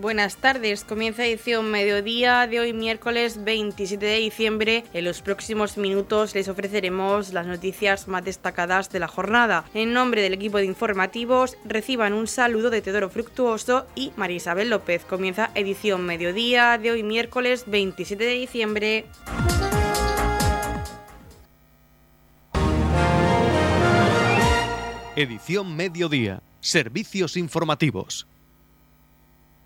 Buenas tardes. Comienza edición mediodía de hoy miércoles 27 de diciembre. En los próximos minutos les ofreceremos las noticias más destacadas de la jornada. En nombre del equipo de informativos reciban un saludo de Teodoro Fructuoso y María Isabel López. Comienza edición mediodía de hoy miércoles 27 de diciembre. Edición mediodía. Servicios informativos.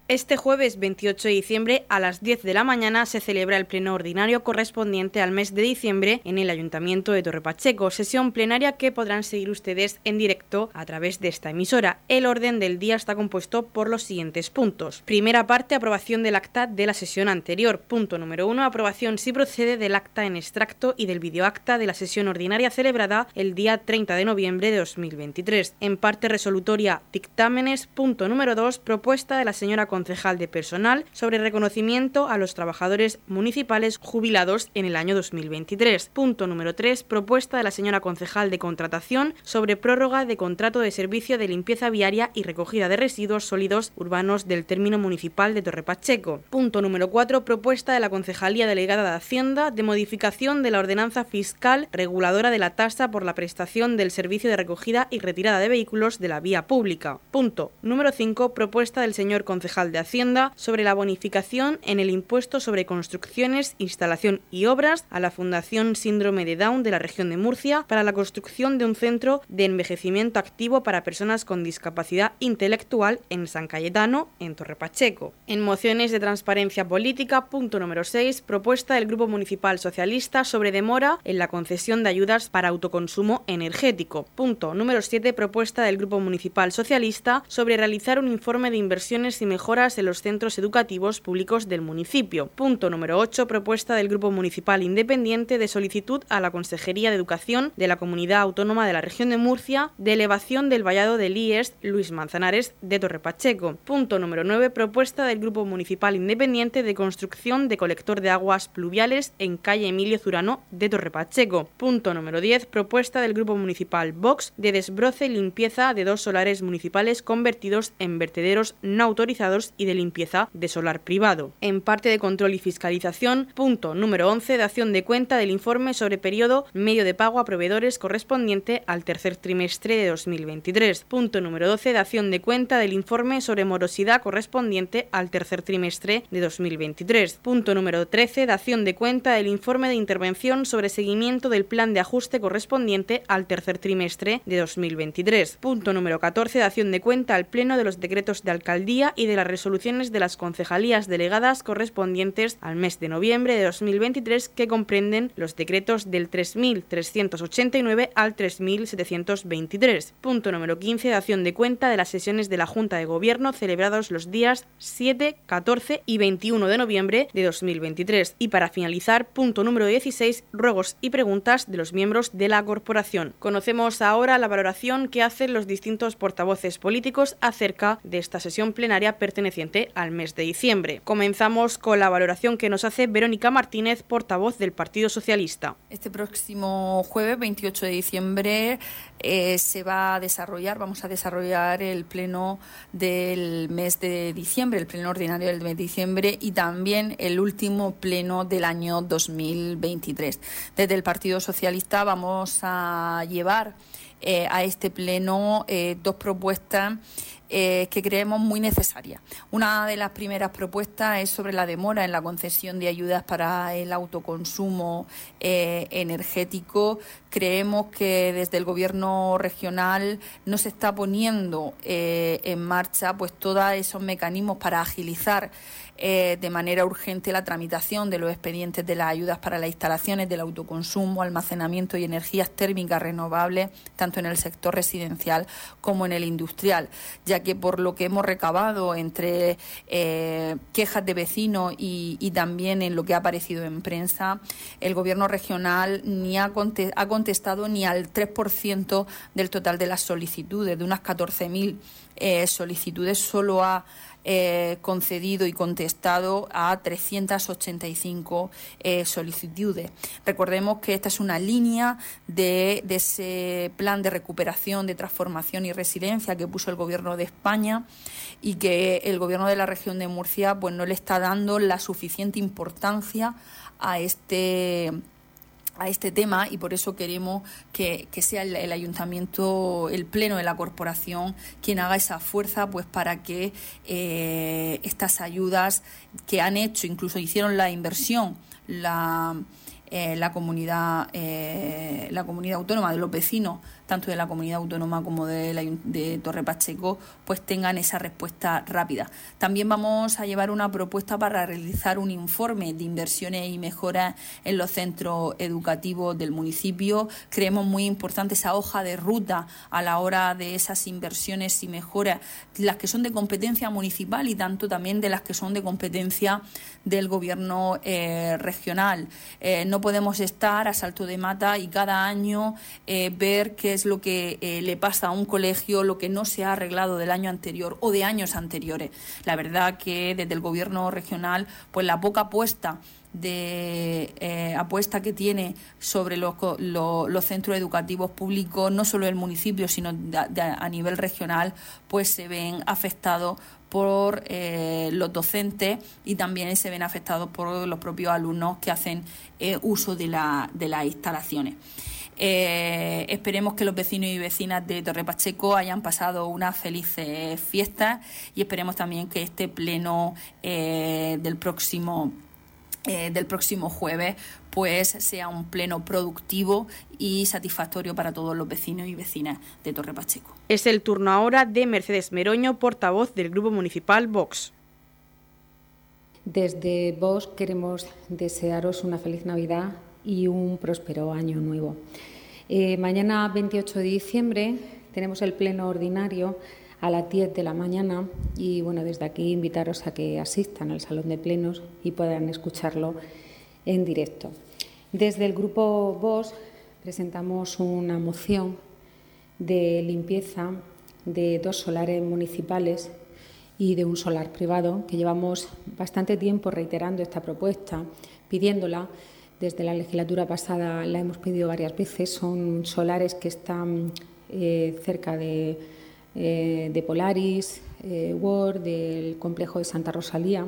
Este jueves 28 de diciembre a las 10 de la mañana se celebra el pleno ordinario correspondiente al mes de diciembre en el Ayuntamiento de Torrepacheco, sesión plenaria que podrán seguir ustedes en directo a través de esta emisora. El orden del día está compuesto por los siguientes puntos. Primera parte, aprobación del acta de la sesión anterior. Punto número 1, aprobación si procede del acta en extracto y del videoacta de la sesión ordinaria celebrada el día 30 de noviembre de 2023. En parte resolutoria, dictámenes. Punto número 2, propuesta de la señora concejal de personal sobre reconocimiento a los trabajadores municipales jubilados en el año 2023. Punto número 3. Propuesta de la señora concejal de contratación sobre prórroga de contrato de servicio de limpieza viaria y recogida de residuos sólidos urbanos del término municipal de Torrepacheco. Punto número 4. Propuesta de la concejalía delegada de Hacienda de modificación de la ordenanza fiscal reguladora de la tasa por la prestación del servicio de recogida y retirada de vehículos de la vía pública. Punto número 5. Propuesta del señor concejal de Hacienda sobre la bonificación en el impuesto sobre construcciones, instalación y obras a la Fundación Síndrome de Down de la región de Murcia para la construcción de un centro de envejecimiento activo para personas con discapacidad intelectual en San Cayetano, en Torre Pacheco. En mociones de transparencia política, punto número 6, propuesta del Grupo Municipal Socialista sobre demora en la concesión de ayudas para autoconsumo energético. Punto número 7, propuesta del Grupo Municipal Socialista sobre realizar un informe de inversiones y mejoras en los centros educativos públicos del municipio. Punto número 8. Propuesta del Grupo Municipal Independiente de solicitud a la Consejería de Educación de la Comunidad Autónoma de la Región de Murcia de elevación del vallado del IES Luis Manzanares de Torrepacheco. Punto número 9. Propuesta del Grupo Municipal Independiente de construcción de colector de aguas pluviales en calle Emilio Zurano de Torrepacheco. Punto número 10. Propuesta del Grupo Municipal Vox de desbroce y limpieza de dos solares municipales convertidos en vertederos no autorizados y de limpieza de solar privado. En parte de control y fiscalización, punto número 11, dación de cuenta del informe sobre periodo medio de pago a proveedores correspondiente al tercer trimestre de 2023. Punto número 12, dación de cuenta del informe sobre morosidad correspondiente al tercer trimestre de 2023. Punto número 13, dación de cuenta del informe de intervención sobre seguimiento del plan de ajuste correspondiente al tercer trimestre de 2023. Punto número 14, dación de cuenta al Pleno de los decretos de alcaldía y de la resoluciones de las concejalías delegadas correspondientes al mes de noviembre de 2023 que comprenden los decretos del 3.389 al 3.723. Punto número 15. Dación de cuenta de las sesiones de la Junta de Gobierno celebrados los días 7, 14 y 21 de noviembre de 2023. Y para finalizar, punto número 16. Ruegos y preguntas de los miembros de la corporación. Conocemos ahora la valoración que hacen los distintos portavoces políticos acerca de esta sesión plenaria perteneciente al mes de diciembre. Comenzamos con la valoración que nos hace Verónica Martínez, portavoz del Partido Socialista. Este próximo jueves 28 de diciembre eh, se va a desarrollar, vamos a desarrollar el pleno del mes de diciembre, el pleno ordinario del mes de diciembre y también el último pleno del año 2023. Desde el Partido Socialista vamos a llevar eh, a este pleno eh, dos propuestas eh, que creemos muy necesarias. Una de las primeras propuestas es sobre la demora en la concesión de ayudas para el autoconsumo energético. Creemos que desde el Gobierno regional no se está poniendo en marcha pues todos esos mecanismos para agilizar eh, de manera urgente la tramitación de los expedientes de las ayudas para las instalaciones del autoconsumo, almacenamiento y energías térmicas renovables, tanto en el sector residencial como en el industrial, ya que por lo que hemos recabado entre eh, quejas de vecinos y, también en lo que ha aparecido en prensa, el Gobierno regional ni ha, contestado ni al 3% del total de las solicitudes, de unas 14.000 eh, solicitudes, solo ha eh, concedido y contestado a 385 eh, solicitudes. Recordemos que esta es una línea de, de ese plan de recuperación, de transformación y resiliencia que puso el Gobierno de España y que el Gobierno de la región de Murcia pues, no le está dando la suficiente importancia a este a este tema y por eso queremos que, sea el, ayuntamiento, el pleno de la corporación quien haga esa fuerza pues para que eh, estas ayudas que han hecho, incluso hicieron la inversión, la, eh, la comunidad eh, la comunidad autónoma de los vecinos tanto de la comunidad autónoma como de, de Torre Pacheco, pues tengan esa respuesta rápida. También vamos a llevar una propuesta para realizar un informe de inversiones y mejoras en los centros educativos del municipio. Creemos muy importante esa hoja de ruta a la hora de esas inversiones y mejoras, las que son de competencia municipal y tanto también de las que son de competencia del gobierno eh, regional. Eh, no podemos estar a salto de mata y cada año eh, ver que lo que eh, le pasa a un colegio, lo que no se ha arreglado del año anterior o de años anteriores. La verdad que desde el gobierno regional, pues la poca apuesta de eh, apuesta que tiene sobre los, centros educativos públicos, no solo el municipio, sino a nivel regional, pues se ven afectados por eh, los docentes y también se ven afectados por los propios alumnos que hacen uso de las instalaciones. Eh, esperemos que los vecinos y vecinas de Torre Pacheco hayan pasado unas felices fiestas y esperemos también que este pleno eh, del próximo eh, del próximo jueves pues sea un pleno productivo y satisfactorio para todos los vecinos y vecinas de Torre Pacheco. Es el turno ahora de Mercedes Meroño, portavoz del Grupo Municipal Vox. Desde Vox queremos desearos una feliz Navidad y un próspero año nuevo. Eh, mañana 28 de diciembre tenemos el pleno ordinario a las 10 de la mañana y bueno, desde aquí invitaros a que asistan al salón de plenos y puedan escucharlo en directo. Desde el grupo VOS presentamos una moción de limpieza de dos solares municipales y de un solar privado, que llevamos bastante tiempo reiterando esta propuesta, pidiéndola desde la legislatura pasada la hemos pedido varias veces. Son solares que están eh, cerca de, eh, Polaris, eh, del complejo de Santa Rosalía.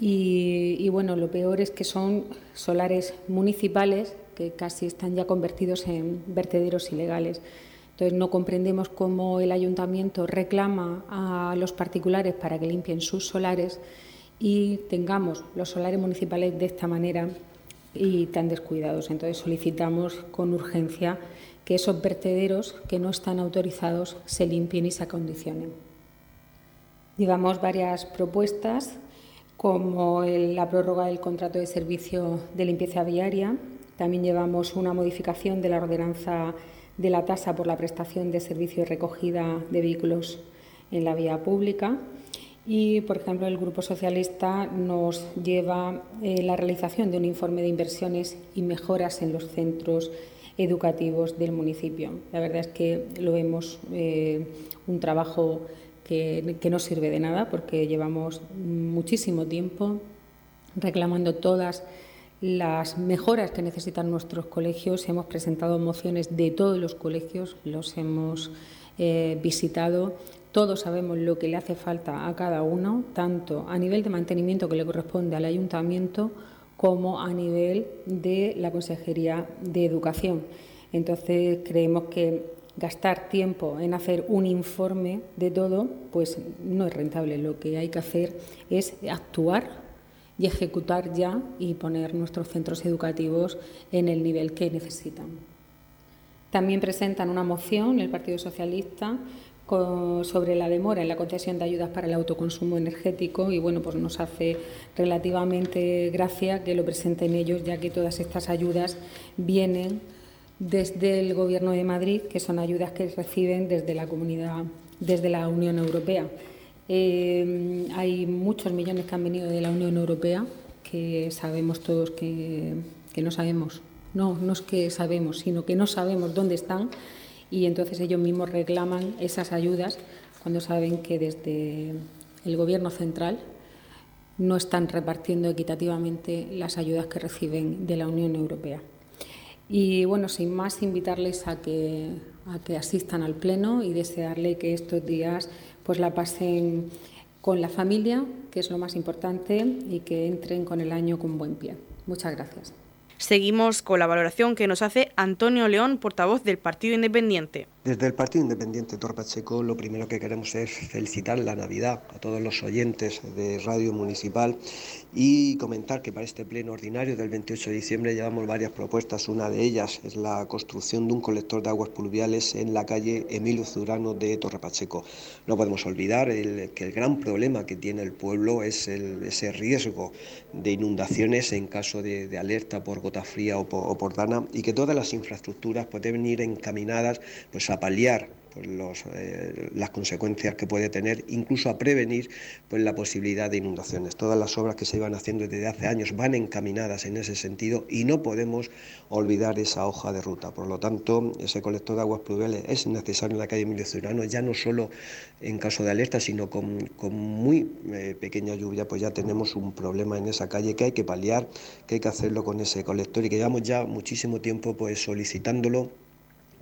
Y, bueno, lo peor es que son solares municipales que casi están ya convertidos en vertederos ilegales. Entonces no comprendemos cómo el ayuntamiento reclama a los particulares para que limpien sus solares y tengamos los solares municipales de esta manera y tan descuidados. Entonces solicitamos con urgencia que esos vertederos que no están autorizados se limpien y se acondicionen. Llevamos varias propuestas, como la prórroga del contrato de servicio de limpieza viaria. También llevamos una modificación de la ordenanza de la tasa por la prestación de servicio y recogida de vehículos en la vía pública y, por ejemplo, el Grupo Socialista nos lleva eh, la realización de un informe de inversiones y mejoras en los centros educativos del municipio. La verdad es que lo vemos eh, un trabajo que, que no sirve de nada porque llevamos muchísimo tiempo reclamando todas las mejoras que necesitan nuestros colegios. Hemos presentado mociones de todos los colegios, los hemos eh, visitado todos sabemos lo que le hace falta a cada uno, tanto a nivel de mantenimiento que le corresponde al ayuntamiento como a nivel de la Consejería de Educación. Entonces creemos que gastar tiempo en hacer un informe de todo, pues no es rentable. Lo que hay que hacer es actuar y ejecutar ya y poner nuestros centros educativos en el nivel que necesitan. También presentan una moción el Partido Socialista sobre la demora en la concesión de ayudas para el autoconsumo energético y bueno, pues nos hace relativamente gracia que lo presenten ellos, ya que todas estas ayudas vienen desde el Gobierno de Madrid, que son ayudas que reciben desde la comunidad, desde la Unión Europea. Eh, hay muchos millones que han venido de la Unión Europea, que sabemos todos que, que no sabemos, no, no es que sabemos, sino que no sabemos dónde están y entonces ellos mismos reclaman esas ayudas cuando saben que desde el Gobierno central no están repartiendo equitativamente las ayudas que reciben de la Unión Europea. Y bueno, sin más, invitarles a que, a que asistan al Pleno y desearle que estos días pues la pasen con la familia, que es lo más importante, y que entren con el año con buen pie. Muchas gracias. Seguimos con la valoración que nos hace Antonio León, portavoz del Partido Independiente. Desde el Partido Independiente Torpacheco lo primero que queremos es felicitar la Navidad a todos los oyentes de Radio Municipal y comentar que para este pleno ordinario del 28 de diciembre llevamos varias propuestas. Una de ellas es la construcción de un colector de aguas pluviales en la calle Emilio Zurano de Torre Pacheco. No podemos olvidar que el gran problema que tiene el pueblo es ese riesgo de inundaciones en caso de, alerta por gota fría o por, dana y que todas las infraestructuras pueden ir encaminadas pues, a paliar pues, los, eh, las consecuencias que puede tener, incluso a prevenir pues, la posibilidad de inundaciones. Todas las obras que se iban haciendo desde hace años van encaminadas en ese sentido y no podemos olvidar esa hoja de ruta. Por lo tanto, ese colector de aguas pluviales es necesario en la calle Emilio Ciudadano, ya no solo en caso de alerta, sino con, muy eh, pequeña lluvia, pues ya tenemos un problema en esa calle que hay que paliar, que hay que hacerlo con ese colector y que llevamos ya muchísimo tiempo pues solicitándolo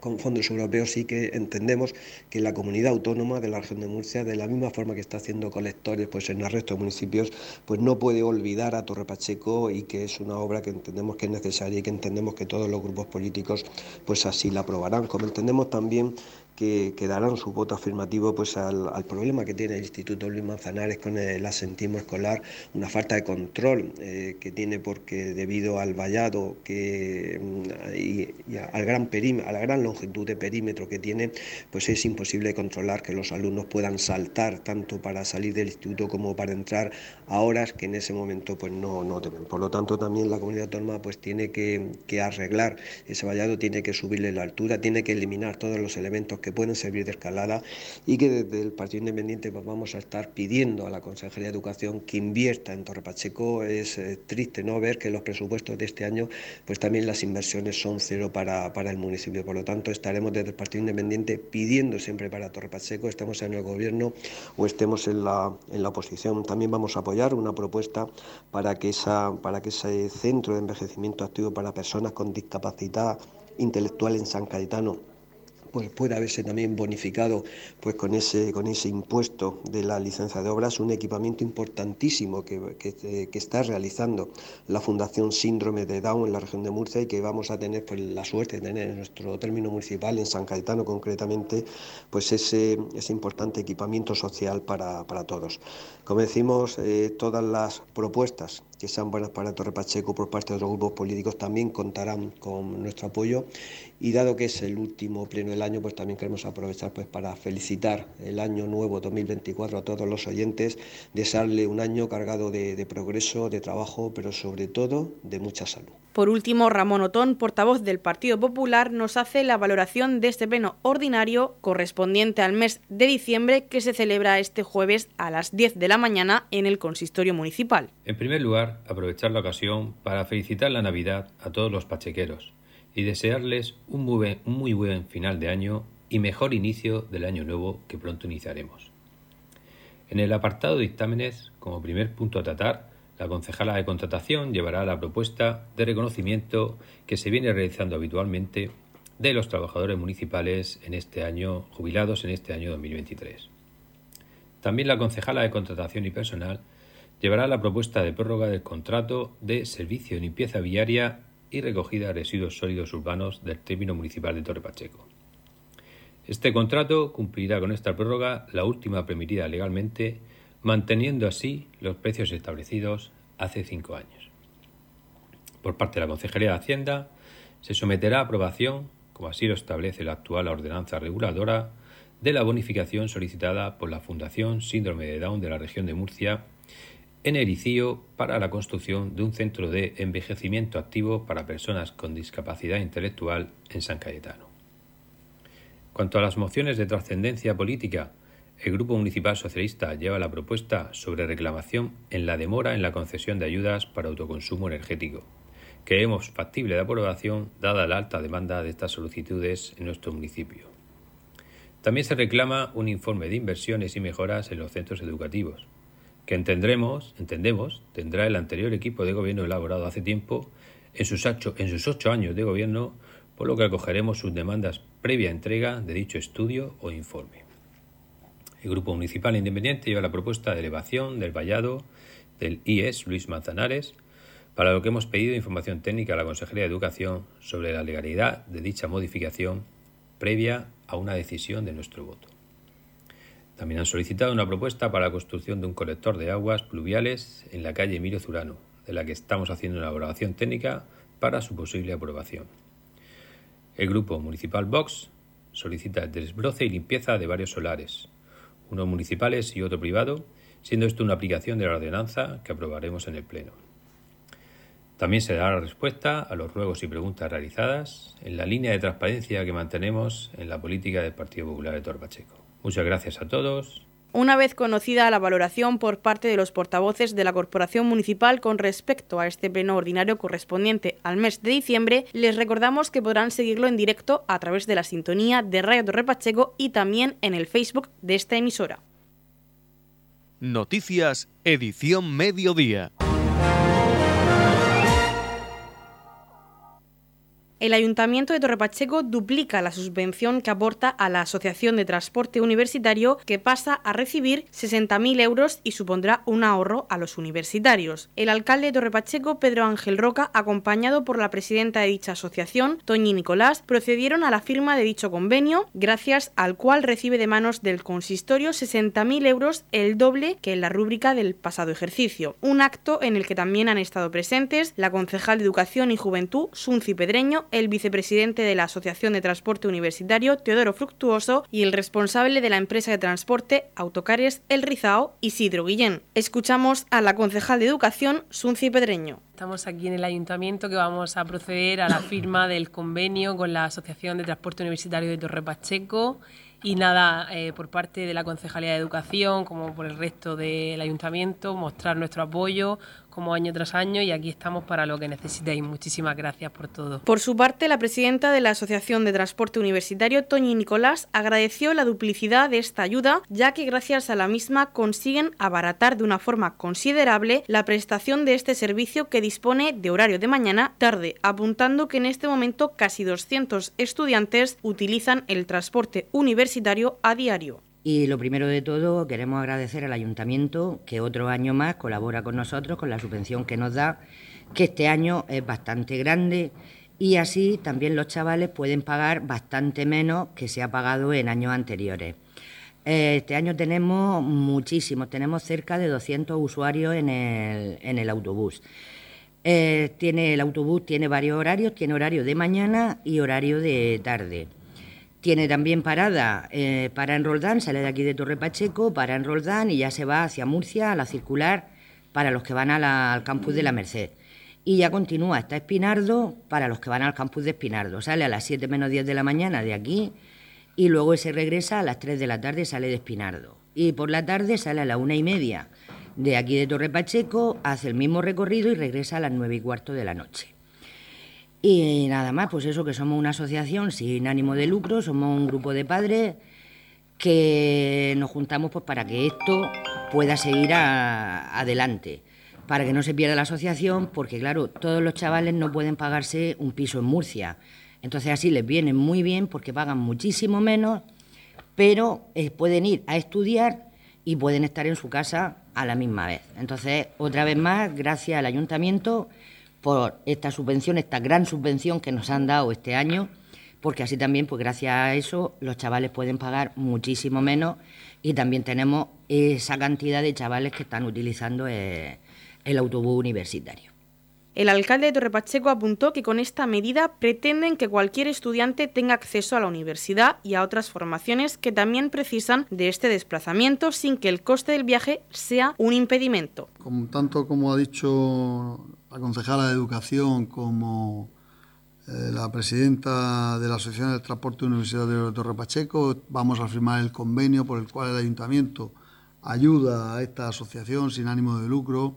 con fondos europeos sí que entendemos que la comunidad autónoma de la región de Murcia, de la misma forma que está haciendo colectores pues en el resto de municipios, pues no puede olvidar a Torre Pacheco y que es una obra que entendemos que es necesaria y que entendemos que todos los grupos políticos pues así la aprobarán. Como entendemos también que, darán su voto afirmativo pues al, problema que tiene el Instituto Luis Manzanares con el asentismo escolar, una falta de control eh, que tiene porque debido al vallado que, mm, y, al gran a la gran longitud de perímetro que tiene, pues es imposible controlar que los alumnos puedan saltar tanto para salir del instituto como para entrar a horas que en ese momento pues no, no deben. Por lo tanto también la comunidad autónoma pues tiene que, arreglar ese vallado, tiene que subirle la altura, tiene que eliminar todos los elementos pueden servir de escalada y que desde el Partido Independiente pues, vamos a estar pidiendo a la Consejería de Educación que invierta en Torre Pacheco. Es eh, triste no ver que los presupuestos de este año pues también las inversiones son cero para, para el municipio. Por lo tanto, estaremos desde el Partido Independiente pidiendo siempre para Torre Pacheco, estemos en el gobierno o estemos en la, en la oposición. También vamos a apoyar una propuesta para que, esa, para que ese centro de envejecimiento activo para personas con discapacidad intelectual en San Cayetano pues puede haberse también bonificado pues con ese, con ese impuesto de la licencia de obras, un equipamiento importantísimo que, que, está realizando la Fundación Síndrome de Down en la región de Murcia y que vamos a tener pues, la suerte de tener en nuestro término municipal, en San Cayetano concretamente, pues ese, ese importante equipamiento social para, para todos. Como decimos, eh, todas las propuestas que sean buenas para Torre Pacheco por parte de los grupos políticos también contarán con nuestro apoyo y dado que es el último pleno del año, pues también queremos aprovechar pues para felicitar el año nuevo 2024 a todos los oyentes, desearle un año cargado de progreso, de trabajo, pero sobre todo de mucha salud. Por último, Ramón Otón, portavoz del Partido Popular, nos hace la valoración de este pleno ordinario correspondiente al mes de diciembre que se celebra este jueves a las 10 de la mañana en el consistorio municipal. En primer lugar, aprovechar la ocasión para felicitar la Navidad a todos los pachequeros y desearles un muy buen, un muy buen final de año y mejor inicio del año nuevo que pronto iniciaremos. En el apartado de dictámenes, como primer punto a tratar, la concejala de contratación llevará la propuesta de reconocimiento que se viene realizando habitualmente de los trabajadores municipales en este año, jubilados en este año 2023. También la concejala de contratación y personal llevará la propuesta de prórroga del contrato de servicio de limpieza viaria y recogida de residuos sólidos urbanos del término municipal de Torre Pacheco. Este contrato cumplirá con esta prórroga la última permitida legalmente manteniendo así los precios establecidos hace cinco años. Por parte de la Consejería de Hacienda, se someterá a aprobación, como así lo establece la actual ordenanza reguladora, de la bonificación solicitada por la Fundación Síndrome de Down de la región de Murcia en Ericío para la construcción de un centro de envejecimiento activo para personas con discapacidad intelectual en San Cayetano. Cuanto a las mociones de trascendencia política el Grupo Municipal Socialista lleva la propuesta sobre reclamación en la demora en la concesión de ayudas para autoconsumo energético. Creemos factible de aprobación dada la alta demanda de estas solicitudes en nuestro municipio. También se reclama un informe de inversiones y mejoras en los centros educativos, que entendremos, entendemos tendrá el anterior equipo de gobierno elaborado hace tiempo en sus, ocho, en sus ocho años de gobierno, por lo que acogeremos sus demandas previa entrega de dicho estudio o informe. El Grupo Municipal Independiente lleva la propuesta de elevación del vallado del IES Luis Manzanares, para lo que hemos pedido información técnica a la Consejería de Educación sobre la legalidad de dicha modificación previa a una decisión de nuestro voto. También han solicitado una propuesta para la construcción de un colector de aguas pluviales en la calle Emilio Zurano, de la que estamos haciendo una evaluación técnica para su posible aprobación. El grupo municipal Vox solicita el desbroce y limpieza de varios solares, uno municipales y otro privado, siendo esto una aplicación de la ordenanza que aprobaremos en el Pleno. También se dará respuesta a los ruegos y preguntas realizadas en la línea de transparencia que mantenemos en la política del Partido Popular de Torbacheco. Muchas gracias a todos. Una vez conocida la valoración por parte de los portavoces de la Corporación Municipal con respecto a este pleno ordinario correspondiente al mes de diciembre, les recordamos que podrán seguirlo en directo a través de la sintonía de Radio Torre Pacheco y también en el Facebook de esta emisora. Noticias, edición mediodía. El Ayuntamiento de Torrepacheco duplica la subvención que aporta a la Asociación de Transporte Universitario, que pasa a recibir 60.000 euros y supondrá un ahorro a los universitarios. El alcalde de Torrepacheco, Pedro Ángel Roca, acompañado por la presidenta de dicha asociación, Toñi Nicolás, procedieron a la firma de dicho convenio, gracias al cual recibe de manos del consistorio 60.000 euros, el doble que en la rúbrica del pasado ejercicio. Un acto en el que también han estado presentes la concejal de Educación y Juventud, Sunci Pedreño, el vicepresidente de la Asociación de Transporte Universitario, Teodoro Fructuoso, y el responsable de la empresa de transporte Autocares El Rizao, Isidro Guillén. Escuchamos a la concejal de Educación, Sunci Pedreño. Estamos aquí en el ayuntamiento que vamos a proceder a la firma del convenio con la Asociación de Transporte Universitario de Torre Pacheco y nada, eh, por parte de la Concejalía de Educación, como por el resto del ayuntamiento, mostrar nuestro apoyo como año tras año y aquí estamos para lo que necesitéis. Muchísimas gracias por todo. Por su parte, la presidenta de la Asociación de Transporte Universitario, Toñi Nicolás, agradeció la duplicidad de esta ayuda, ya que gracias a la misma consiguen abaratar de una forma considerable la prestación de este servicio que dispone de horario de mañana tarde, apuntando que en este momento casi 200 estudiantes utilizan el transporte universitario a diario. Y lo primero de todo, queremos agradecer al ayuntamiento que otro año más colabora con nosotros con la subvención que nos da, que este año es bastante grande y así también los chavales pueden pagar bastante menos que se ha pagado en años anteriores. Eh, este año tenemos muchísimos, tenemos cerca de 200 usuarios en el, en el autobús. Eh, tiene, el autobús tiene varios horarios, tiene horario de mañana y horario de tarde. Tiene también parada eh, para en Roldán, sale de aquí de Torre Pacheco, para en Roldán y ya se va hacia Murcia a la circular para los que van al campus de la Merced. Y ya continúa hasta Espinardo para los que van al campus de Espinardo. Sale a las 7 menos 10 de la mañana de aquí y luego se regresa a las 3 de la tarde, sale de Espinardo. Y por la tarde sale a la una y media de aquí de Torre Pacheco, hace el mismo recorrido y regresa a las 9 y cuarto de la noche. Y nada más, pues eso, que somos una asociación sin ánimo de lucro, somos un grupo de padres que nos juntamos pues para que esto pueda seguir adelante, para que no se pierda la asociación, porque claro, todos los chavales no pueden pagarse un piso en Murcia. Entonces así les viene muy bien porque pagan muchísimo menos, pero eh, pueden ir a estudiar y pueden estar en su casa a la misma vez. Entonces, otra vez más, gracias al ayuntamiento por esta subvención, esta gran subvención que nos han dado este año, porque así también, pues gracias a eso, los chavales pueden pagar muchísimo menos y también tenemos esa cantidad de chavales que están utilizando eh, el autobús universitario. El alcalde de Torrepacheco apuntó que con esta medida pretenden que cualquier estudiante tenga acceso a la universidad y a otras formaciones que también precisan de este desplazamiento sin que el coste del viaje sea un impedimento. Como, tanto como ha dicho la concejala de Educación como eh, la presidenta de la Asociación del Transporte Universitario de Torre Pacheco, vamos a firmar el convenio por el cual el ayuntamiento ayuda a esta asociación sin ánimo de lucro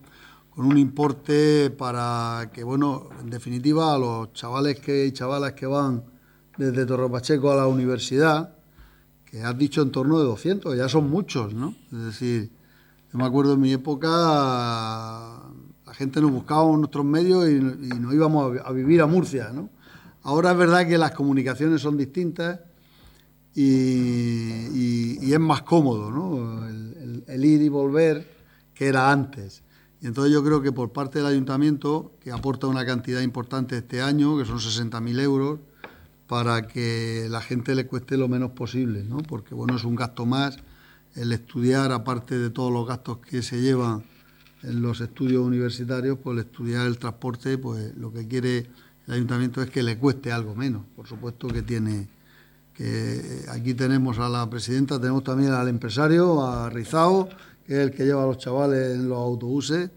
con un importe para que, bueno, en definitiva, a los chavales que, y chavalas que van desde Torre Pacheco a la universidad, que has dicho en torno de 200, ya son muchos, ¿no? Es decir, yo me acuerdo en mi época, la gente nos buscaba en nuestros medios y, nos íbamos a, vivir a Murcia, ¿no? Ahora es verdad que las comunicaciones son distintas y, es más cómodo, ¿no? el ir y volver que era antes. Y entonces yo creo que por parte del ayuntamiento, que aporta una cantidad importante este año, que son 60.000 euros, para que la gente le cueste lo menos posible, ¿no? Porque bueno, es un gasto más el estudiar, aparte de todos los gastos que se llevan en los estudios universitarios, pues el estudiar el transporte, pues lo que quiere el ayuntamiento es que le cueste algo menos. Por supuesto que tiene que aquí tenemos a la presidenta, tenemos también al empresario, a Rizao, es el que lleva a los chavales en los autobuses.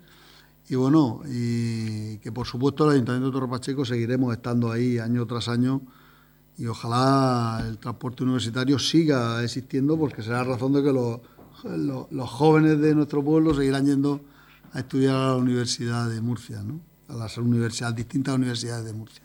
Y bueno, y que por supuesto el Ayuntamiento de Torre Pacheco seguiremos estando ahí año tras año y ojalá el transporte universitario siga existiendo porque será razón de que los, los, jóvenes de nuestro pueblo seguirán yendo a estudiar a la Universidad de Murcia, ¿no? a las universidades, distintas universidades de Murcia.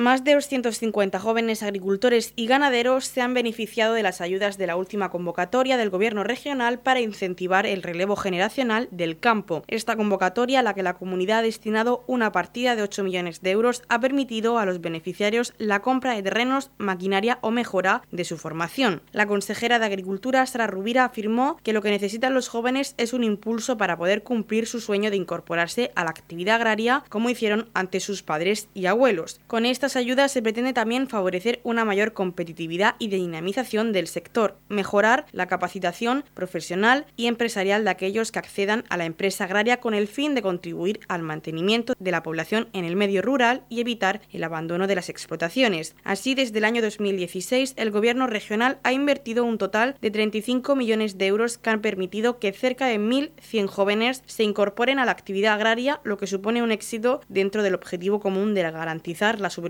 Más de 250 jóvenes agricultores y ganaderos se han beneficiado de las ayudas de la última convocatoria del Gobierno regional para incentivar el relevo generacional del campo. Esta convocatoria, a la que la comunidad ha destinado una partida de 8 millones de euros, ha permitido a los beneficiarios la compra de terrenos, maquinaria o mejora de su formación. La consejera de Agricultura, Sara Rubira, afirmó que lo que necesitan los jóvenes es un impulso para poder cumplir su sueño de incorporarse a la actividad agraria como hicieron ante sus padres y abuelos. Con estas ayudas se pretende también favorecer una mayor competitividad y dinamización del sector, mejorar la capacitación profesional y empresarial de aquellos que accedan a la empresa agraria con el fin de contribuir al mantenimiento de la población en el medio rural y evitar el abandono de las explotaciones. Así, desde el año 2016, el Gobierno regional ha invertido un total de 35 millones de euros que han permitido que cerca de 1.100 jóvenes se incorporen a la actividad agraria, lo que supone un éxito dentro del objetivo común de garantizar la supervivencia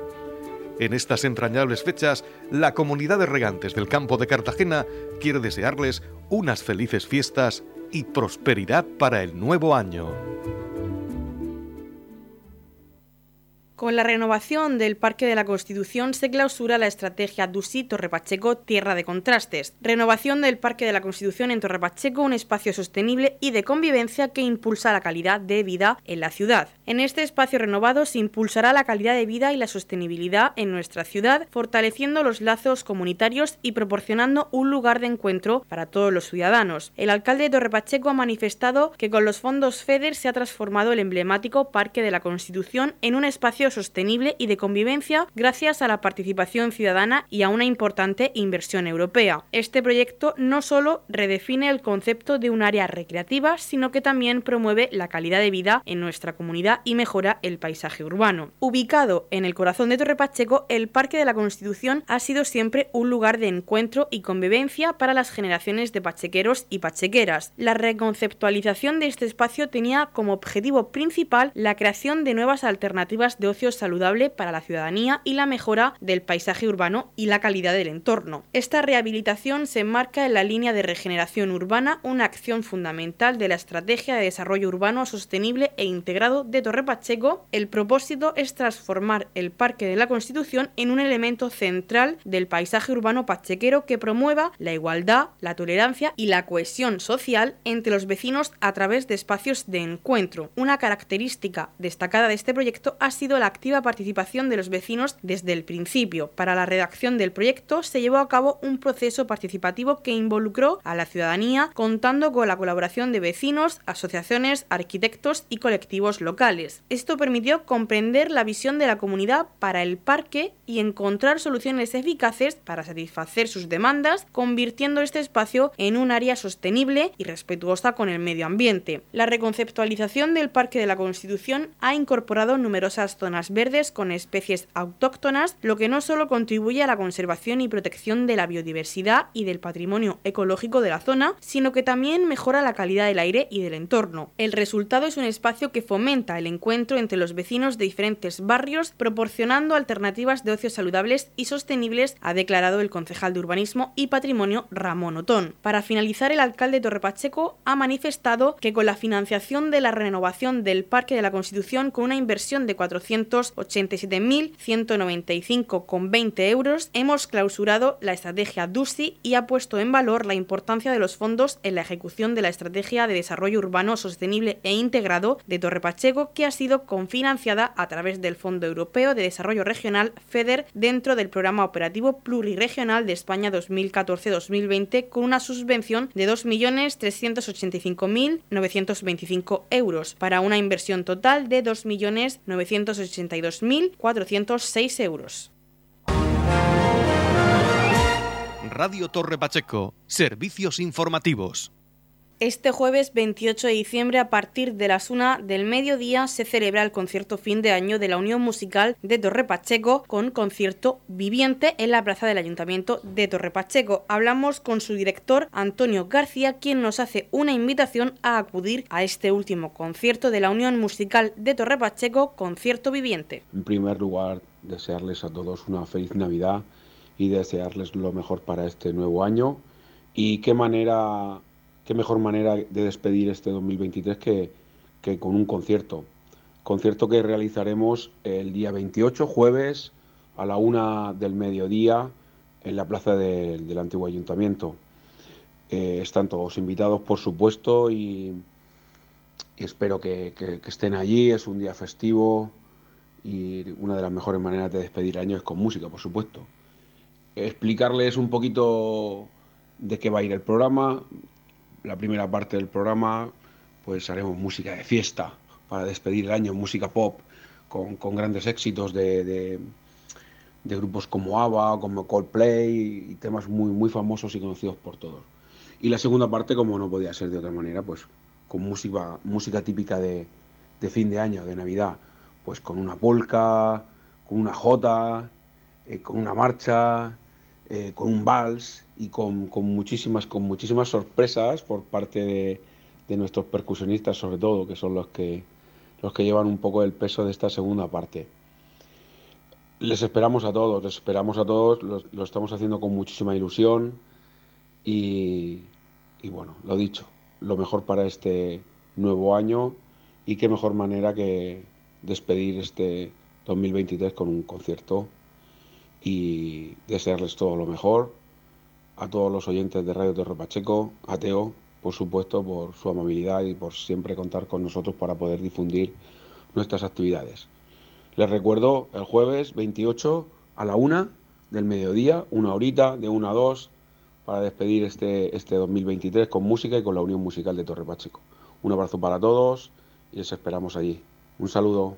En estas entrañables fechas, la comunidad de regantes del campo de Cartagena quiere desearles unas felices fiestas y prosperidad para el nuevo año. Con la renovación del Parque de la Constitución se clausura la estrategia Dusi Torrepacheco Tierra de Contrastes. Renovación del Parque de la Constitución en Torrepacheco, un espacio sostenible y de convivencia que impulsa la calidad de vida en la ciudad. En este espacio renovado se impulsará la calidad de vida y la sostenibilidad en nuestra ciudad, fortaleciendo los lazos comunitarios y proporcionando un lugar de encuentro para todos los ciudadanos. El alcalde de Torrepacheco ha manifestado que con los fondos FEDER se ha transformado el emblemático Parque de la Constitución en un espacio sostenible y de convivencia gracias a la participación ciudadana y a una importante inversión europea. Este proyecto no solo redefine el concepto de un área recreativa, sino que también promueve la calidad de vida en nuestra comunidad y mejora el paisaje urbano. Ubicado en el corazón de Torre Pacheco, el Parque de la Constitución ha sido siempre un lugar de encuentro y convivencia para las generaciones de pachequeros y pachequeras. La reconceptualización de este espacio tenía como objetivo principal la creación de nuevas alternativas de ocio saludable para la ciudadanía y la mejora del paisaje urbano y la calidad del entorno. Esta rehabilitación se enmarca en la línea de regeneración urbana, una acción fundamental de la Estrategia de Desarrollo Urbano Sostenible e Integrado de Torre Pacheco. El propósito es transformar el Parque de la Constitución en un elemento central del paisaje urbano pachequero que promueva la igualdad, la tolerancia y la cohesión social entre los vecinos a través de espacios de encuentro. Una característica destacada de este proyecto ha sido la activa participación de los vecinos desde el principio. Para la redacción del proyecto se llevó a cabo un proceso participativo que involucró a la ciudadanía, contando con la colaboración de vecinos, asociaciones, arquitectos y colectivos locales. Esto permitió comprender la visión de la comunidad para el parque y encontrar soluciones eficaces para satisfacer sus demandas, convirtiendo este espacio en un área sostenible y respetuosa con el medio ambiente. La reconceptualización del Parque de la Constitución ha incorporado numerosas zonas verdes con especies autóctonas, lo que no solo contribuye a la conservación y protección de la biodiversidad y del patrimonio ecológico de la zona, sino que también mejora la calidad del aire y del entorno. El resultado es un espacio que fomenta el encuentro entre los vecinos de diferentes barrios, proporcionando alternativas de ocio saludables y sostenibles, ha declarado el concejal de Urbanismo y Patrimonio Ramón Otón. Para finalizar, el alcalde Torre Pacheco ha manifestado que con la financiación de la renovación del Parque de la Constitución con una inversión de 487.195,20 euros, hemos clausurado la estrategia DUSI y ha puesto en valor la importancia de los fondos en la ejecución de la Estrategia de Desarrollo Urbano Sostenible e Integrado de Torre Pacheco, que ha sido confinanciada a través del Fondo Europeo de Desarrollo Regional FEDER dentro del Programa Operativo Pluriregional de España 2014-2020 con una subvención de 2.385.925 euros para una inversión total de 2.982.406 euros. Radio Torre Pacheco, servicios informativos. Este jueves 28 de diciembre, a partir de las 1 del mediodía, se celebra el concierto fin de año de la Unión Musical de Torre Pacheco con concierto viviente en la plaza del Ayuntamiento de Torre Pacheco. Hablamos con su director, Antonio García, quien nos hace una invitación a acudir a este último concierto de la Unión Musical de Torre Pacheco, concierto viviente. En primer lugar, desearles a todos una feliz Navidad y desearles lo mejor para este nuevo año. Y qué manera qué mejor manera de despedir este 2023 que, que con un concierto. Concierto que realizaremos el día 28, jueves, a la una del mediodía, en la plaza del antiguo ayuntamiento. Eh, están todos invitados, por supuesto, y, espero que, que, estén allí. Es un día festivo y una de las mejores maneras de despedir el año es con música, por supuesto. Explicarles un poquito de qué va a ir el programa la primera parte del programa, pues haremos música de fiesta para despedir el año, música pop, con, grandes éxitos de, de, grupos como ABBA, como Coldplay y temas muy, muy famosos y conocidos por todos. Y la segunda parte, como no podía ser de otra manera, pues con música, música típica de, de fin de año, de Navidad, pues con una polka, con una jota, eh, con una marcha, eh, con un vals y con, muchísimas, con muchísimas sorpresas por parte de, nuestros percusionistas, sobre todo, que son los que, los que llevan un poco el peso de esta segunda parte. Les esperamos a todos, les esperamos a todos, lo, estamos haciendo con muchísima ilusión y, y bueno, lo dicho, lo mejor para este nuevo año y qué mejor manera que despedir este 2023 con un concierto y desearles todo lo mejor a todos los oyentes de Radio Torre Pacheco, a Teo, por supuesto, por su amabilidad y por siempre contar con nosotros para poder difundir nuestras actividades. Les recuerdo el jueves 28 a la una del mediodía, una horita de una a dos, para despedir este, este 2023 con música y con la Unión Musical de Torre Pacheco. Un abrazo para todos y les esperamos allí. Un saludo.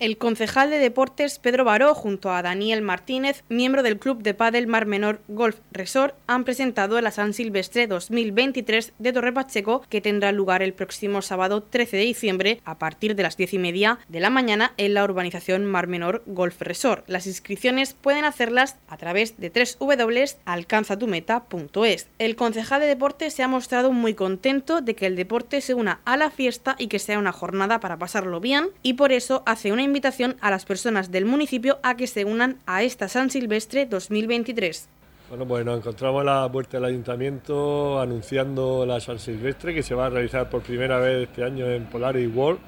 El concejal de deportes Pedro Baró junto a Daniel Martínez, miembro del Club de Padel Mar Menor Golf Resort, han presentado la San Silvestre 2023 de Torre Pacheco que tendrá lugar el próximo sábado 13 de diciembre a partir de las 10 y media de la mañana en la urbanización Mar Menor Golf Resort. Las inscripciones pueden hacerlas a través de www.alcanzatumeta.es. El concejal de deportes se ha mostrado muy contento de que el deporte se una a la fiesta y que sea una jornada para pasarlo bien y por eso hace una invitación a las personas del municipio a que se unan a esta San Silvestre 2023. Bueno, pues nos encontramos a la puerta del ayuntamiento anunciando la San Silvestre que se va a realizar por primera vez este año en Polaris World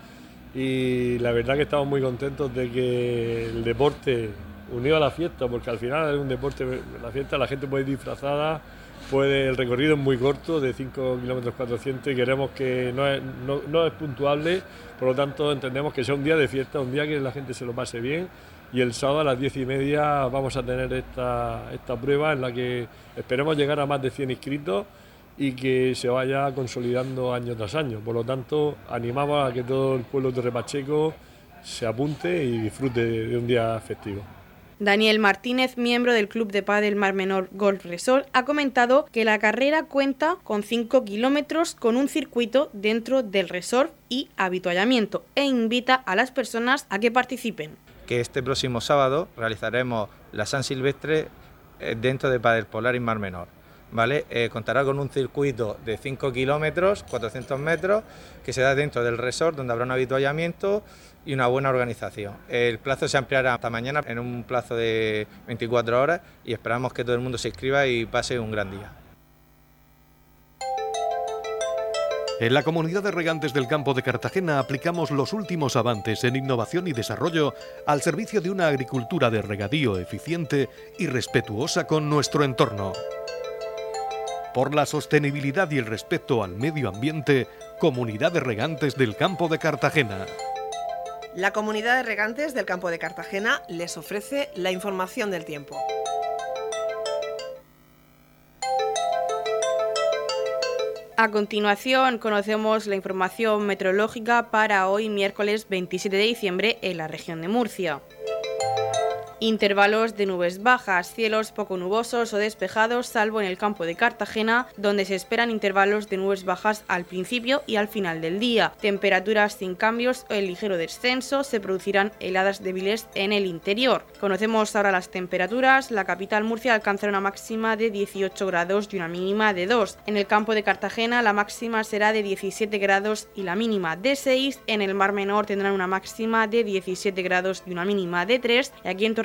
y la verdad que estamos muy contentos de que el deporte unido a la fiesta, porque al final es un deporte, la fiesta la gente puede disfrazada, puede, el recorrido es muy corto, de 5 kilómetros 400 y queremos que no es, no, es puntuable, por lo tanto entendemos que sea un día de fiesta, un día que la gente se lo pase bien y el sábado a las 10 y media vamos a tener esta, esta prueba en la que esperemos llegar a más de 100 inscritos y que se vaya consolidando año tras año. Por lo tanto, animamos a que todo el pueblo de Repacheco se apunte y disfrute de un día festivo. Daniel Martínez, miembro del Club de Padel Mar Menor Golf Resort, ha comentado que la carrera cuenta con 5 kilómetros con un circuito dentro del resort y habituallamiento e invita a las personas a que participen. Que este próximo sábado realizaremos la San Silvestre eh, dentro de Padel Polar y Mar Menor ¿vale? Eh, contará con un circuito de 5 kilómetros, 400 metros, que se da dentro del resort, donde habrá un habituallamiento y una buena organización. El plazo se ampliará hasta mañana en un plazo de 24 horas y esperamos que todo el mundo se inscriba y pase un gran día. En la comunidad de regantes del campo de Cartagena aplicamos los últimos avances en innovación y desarrollo al servicio de una agricultura de regadío eficiente y respetuosa con nuestro entorno por la sostenibilidad y el respeto al medio ambiente, Comunidad de Regantes del Campo de Cartagena. La Comunidad de Regantes del Campo de Cartagena les ofrece la información del tiempo. A continuación conocemos la información meteorológica para hoy miércoles 27 de diciembre en la región de Murcia. Intervalos de nubes bajas, cielos poco nubosos o despejados, salvo en el campo de Cartagena, donde se esperan intervalos de nubes bajas al principio y al final del día. Temperaturas sin cambios o el ligero descenso, se producirán heladas débiles en el interior. Conocemos ahora las temperaturas. La capital Murcia alcanzará una máxima de 18 grados y una mínima de 2. En el campo de Cartagena la máxima será de 17 grados y la mínima de 6. En el Mar Menor tendrán una máxima de 17 grados y una mínima de 3. Y aquí en